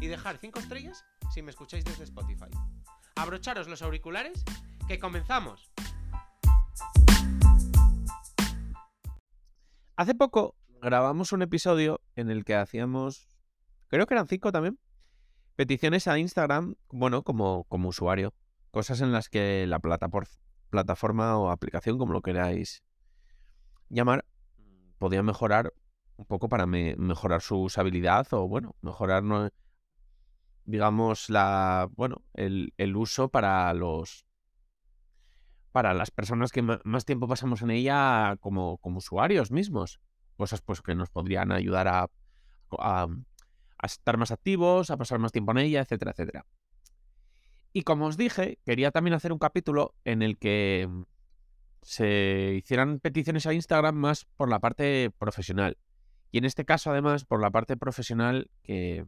y dejar 5 estrellas si me escucháis desde Spotify. Abrocharos los auriculares, que comenzamos. Hace poco grabamos un episodio en el que hacíamos, creo que eran cinco también, peticiones a Instagram, bueno, como, como usuario. Cosas en las que la plataforma o aplicación, como lo queráis llamar, podía mejorar un poco para mejorar su usabilidad o, bueno, mejorar, digamos, la, bueno, el, uso para los para las personas que más tiempo pasamos en ella como, como usuarios mismos. Cosas pues que nos podrían ayudar a, a, a, estar más activos, a pasar más tiempo en ella, etcétera, etcétera. Y como os dije, quería también hacer un capítulo en el que se hicieran peticiones a Instagram más por la parte profesional. Y en este caso, además, por la parte profesional que,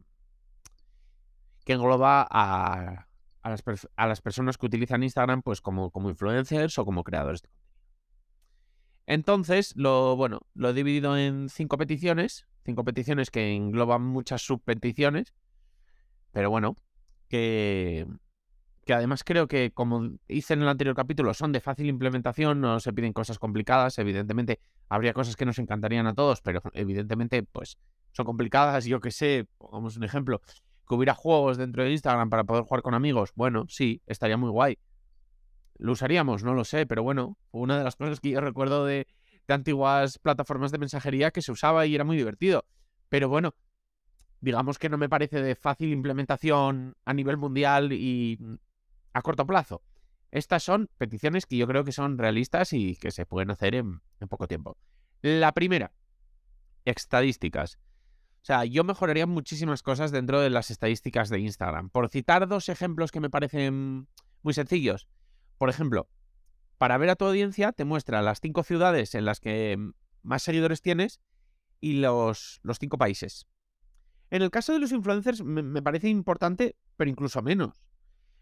que engloba a, las, personas que utilizan Instagram pues como, como influencers o como creadores de. Entonces, lo, bueno, lo he dividido en cinco peticiones, cinco peticiones que engloban muchas subpeticiones, pero bueno, que, que además creo que, como hice en el anterior capítulo, son de fácil implementación, no se piden cosas complicadas, evidentemente habría cosas que nos encantarían a todos, pero evidentemente pues son complicadas, yo que sé, pongamos un ejemplo, que hubiera juegos dentro de Instagram para poder jugar con amigos, bueno, sí, estaría muy guay. ¿Lo usaríamos? No lo sé, pero bueno, una de las cosas que yo recuerdo de, de antiguas plataformas de mensajería que se usaba y era muy divertido. Pero bueno, digamos que no me parece de fácil implementación a nivel mundial y a corto plazo. Estas son peticiones que yo creo que son realistas y que se pueden hacer en, poco tiempo. La primera, estadísticas. O sea, yo mejoraría muchísimas cosas dentro de las estadísticas de Instagram. Por citar dos ejemplos que me parecen muy sencillos. Por ejemplo, para ver a tu audiencia te muestra las cinco ciudades en las que más seguidores tienes y los, los cinco países. En el caso de los influencers me parece importante, pero incluso menos.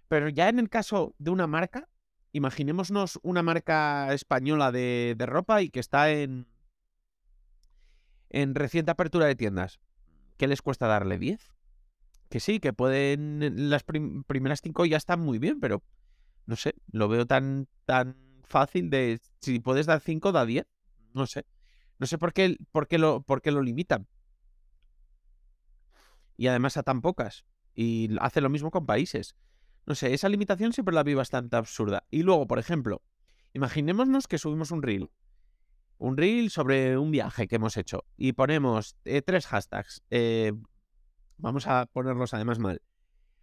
Pero ya en el caso de una marca, imaginémonos una marca española de, ropa y que está en, en reciente apertura de tiendas. ¿Qué les cuesta darle 10? Que sí, que pueden. Las primeras cinco ya están muy bien, pero no sé, lo veo tan, tan fácil de. Si puedes dar 5, da 10. No sé. No sé por qué, por qué, lo, por qué lo limitan. Y además a tan pocas. Y hace lo mismo con países. No sé, esa limitación siempre la vi bastante absurda. Y luego, por ejemplo, imaginémonos que subimos un reel. Un reel sobre un viaje que hemos hecho. Y ponemos eh, tres hashtags. Eh, vamos a ponerlos además mal.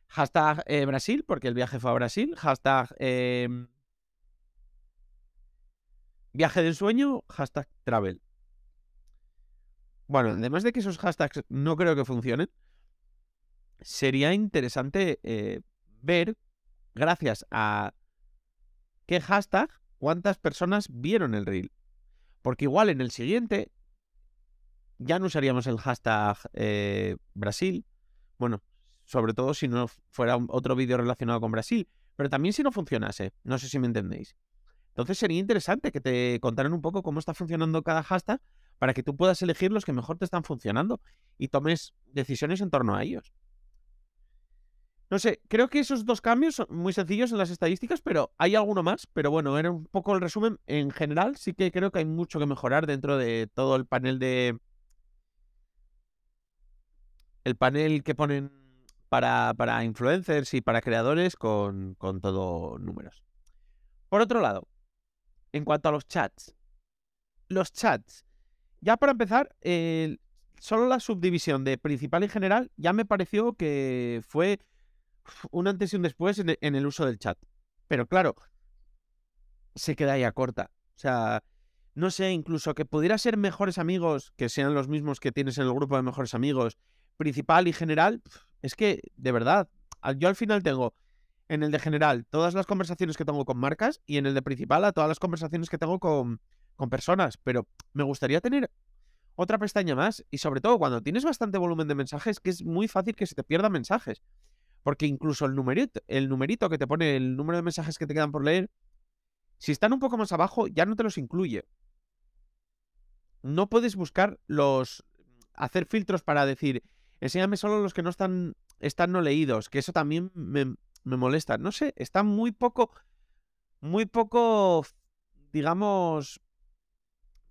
Hashtag eh, Brasil, porque el viaje fue a Brasil. Hashtag viaje del sueño. Hashtag travel. Bueno, además de que esos hashtags no creo que funcionen, sería interesante ver, gracias a qué hashtag, cuántas personas vieron el reel. Porque igual en el siguiente ya no usaríamos el hashtag eh, Brasil. Bueno, sobre todo si no fuera otro vídeo relacionado con Brasil. Pero también si no funcionase. No sé si me entendéis. Entonces sería interesante que te contaran un poco cómo está funcionando cada hashtag para que tú puedas elegir los que mejor te están funcionando y tomes decisiones en torno a ellos. No sé, creo que esos dos cambios son muy sencillos en las estadísticas, pero hay alguno más. Pero bueno, era un poco el resumen. En general, sí que creo que hay mucho que mejorar dentro de todo el panel de. El panel que ponen para, para influencers y para creadores con, con todo números. Por otro lado, en cuanto a los chats. Los chats. Ya para empezar, solo la subdivisión de principal y general ya me pareció que fue un antes y un después e, en el, uso del chat. Pero claro, se queda ya corta. O sea, no sé, incluso que pudiera ser mejores amigos, que sean los mismos que tienes en el grupo de mejores amigos, principal y general, es que, de verdad, yo al final tengo en el de general todas las conversaciones que tengo con marcas y en el de principal a todas las conversaciones que tengo con, con personas. Pero me gustaría tener otra pestaña más y sobre todo cuando tienes bastante volumen de mensajes, que es muy fácil que se te pierdan mensajes. Porque incluso el numerito, el numerito que te pone el número de mensajes que te quedan por leer, si están un poco más abajo, ya no te los incluye. No puedes buscar los. hacer filtros para decir. Enséñame solo los que no están. están no leídos. Que eso también me, me molesta. No sé, está muy poco. Muy poco. digamos.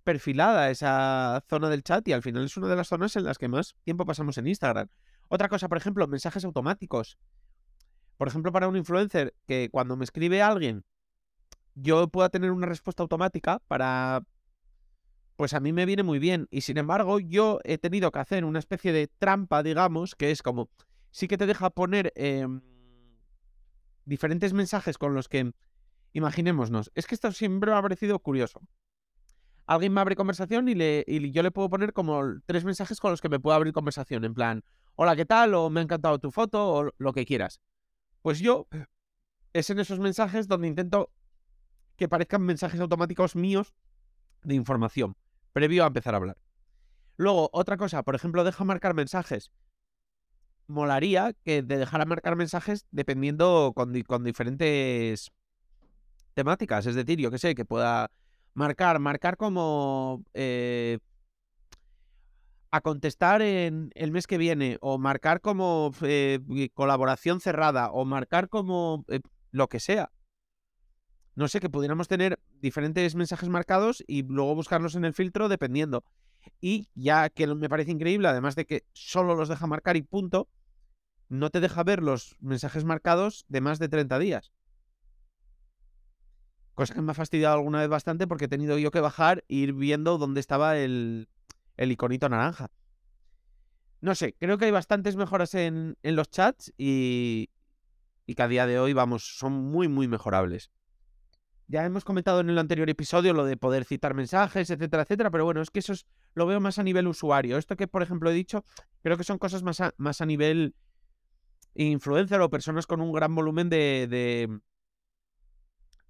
perfilada esa zona del chat. Y al final es una de las zonas en las que más tiempo pasamos en Instagram. Otra cosa, por ejemplo, mensajes automáticos. Por ejemplo, para un influencer que cuando me escribe alguien, yo pueda tener una respuesta automática para. Pues a mí me viene muy bien. Y sin embargo, yo he tenido que hacer una especie de trampa, digamos, que es como. Sí que te deja poner em, diferentes mensajes con los que. Imaginémonos. Es que esto siempre me ha parecido curioso. Alguien me abre conversación y, y yo le puedo poner como tres mensajes con los que me puedo abrir conversación. En plan, hola, ¿qué tal? O me ha encantado tu foto, o lo que quieras. Pues yo es en esos mensajes donde intento que parezcan mensajes automáticos míos de información, previo a empezar a hablar. Luego, otra cosa, por ejemplo, deja marcar mensajes. Molaría que te dejara marcar mensajes dependiendo con, di- con diferentes temáticas. Es decir, yo que sé, que pueda marcar, marcar como eh, a contestar en el mes que viene, o marcar como eh, colaboración cerrada, o marcar como eh, lo que sea. No sé, que pudiéramos tener diferentes mensajes marcados y luego buscarlos en el filtro dependiendo. Y ya que me parece increíble, además de que solo los deja marcar y punto, no te deja ver los mensajes marcados de más de 30 días. Cosa que me ha fastidiado alguna vez bastante porque he tenido yo que bajar e ir viendo dónde estaba el, el iconito naranja. No sé, creo que hay bastantes mejoras en, en los chats y, y que a día de hoy, vamos, son muy, muy mejorables. Ya hemos comentado en el anterior episodio lo de poder citar mensajes, etcétera, etcétera, pero bueno, es que eso es, lo veo más a nivel usuario. Esto que, por ejemplo, he dicho, creo que son cosas más a, más a nivel influencer o personas con un gran volumen de,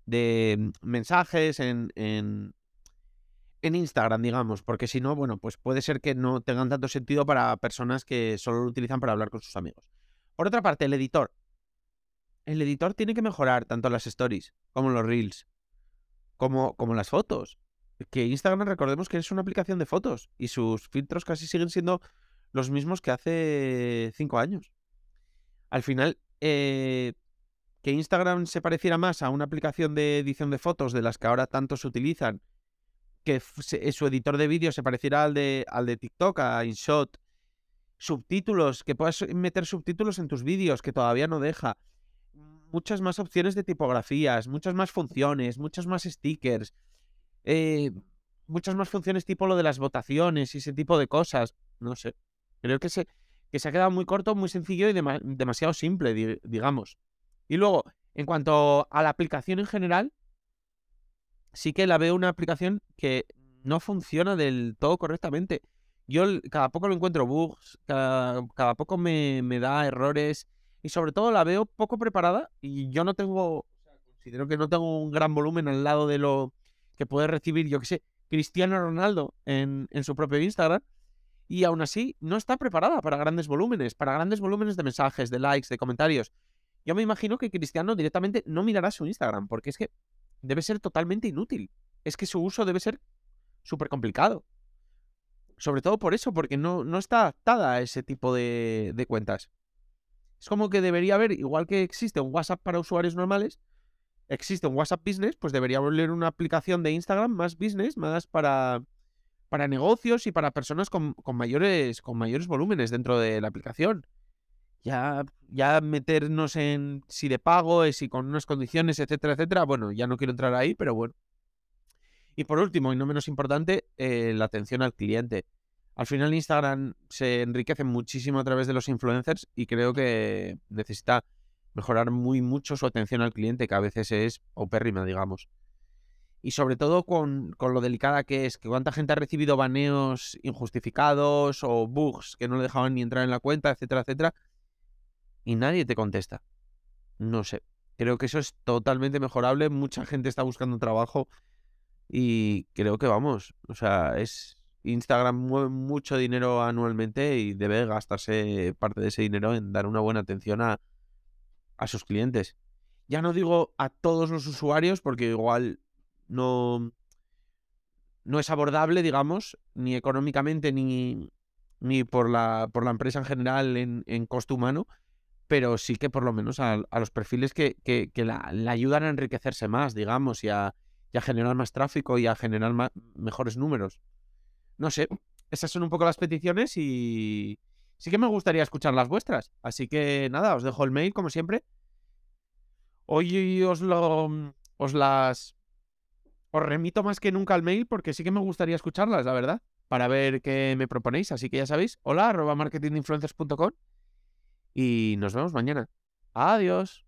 de, mensajes en, en, en Instagram, digamos, porque si no, bueno, pues puede ser que no tengan tanto sentido para personas que solo lo utilizan para hablar con sus amigos. Por otra parte, el editor. El editor tiene que mejorar tanto las stories como los reels, como, como las fotos. Que Instagram, recordemos que es una aplicación de fotos y sus filtros casi siguen siendo los mismos que hace cinco años. Al final, eh, que Instagram se pareciera más a una aplicación de edición de fotos de las que ahora tanto se utilizan, que su editor de vídeo se pareciera al de, al de TikTok, a InShot, subtítulos, que puedas meter subtítulos en tus vídeos, que todavía no deja, muchas más opciones de tipografías, muchas más funciones, muchos más stickers, eh, muchas más funciones tipo lo de las votaciones y ese tipo de cosas. No sé. Creo que se, que se ha quedado muy corto, muy sencillo y dema- demasiado simple, di- digamos. Y luego, en cuanto a la aplicación en general, sí que la veo una aplicación que no funciona del todo correctamente. Yo cada poco lo encuentro bugs, cada, poco me, me da errores y sobre todo la veo poco preparada y yo no tengo, considero que no tengo un gran volumen al lado de lo que puede recibir, yo que sé, Cristiano Ronaldo en, en su propio Instagram y aún así no está preparada para grandes volúmenes, para grandes volúmenes de mensajes, de likes, de comentarios. Yo me imagino que Cristiano directamente no mirará su Instagram porque es que debe ser totalmente inútil. Es que su uso debe ser súper complicado. Sobre todo por eso, porque no, no está adaptada a ese tipo de, cuentas. Es como que debería haber, igual que existe un WhatsApp para usuarios normales, existe un WhatsApp Business, pues debería haber una aplicación de Instagram más business, más para, para negocios y para personas con, con mayores, con mayores volúmenes dentro de la aplicación. Ya, ya meternos en si de pago, si con unas condiciones, etcétera, etcétera. Bueno, ya no quiero entrar ahí, pero bueno. Y por último, y no menos importante, eh, la atención al cliente. Al final Instagram se enriquece muchísimo a través de los influencers y creo que necesita mejorar muy mucho su atención al cliente, que a veces es opérrima, digamos. Y sobre todo con, con lo delicada que es, que cuánta gente ha recibido baneos injustificados o bugs que no le dejaban ni entrar en la cuenta, etcétera, etcétera. Y nadie te contesta. No sé. Creo que eso es totalmente mejorable. Mucha gente está buscando trabajo y creo que vamos. O sea, es Instagram mueve mucho dinero anualmente y debe gastarse parte de ese dinero en dar una buena atención a, a sus clientes. Ya no digo a todos los usuarios porque igual no, no es abordable, digamos, ni económicamente ni, ni por, la, por la empresa en general en, en costo humano, pero sí que por lo menos a, los perfiles que, que, que la, ayudan a enriquecerse más, digamos, y a, generar más tráfico y a generar mejores números. No sé, esas son un poco las peticiones y sí que me gustaría escuchar las vuestras. Así que nada, os dejo el mail como siempre. Hoy os lo os las os remito más que nunca al mail porque sí que me gustaría escucharlas, la verdad, para ver qué me proponéis. Así que ya sabéis, hola arroba marketinginfluencers.com y nos vemos mañana. Adiós.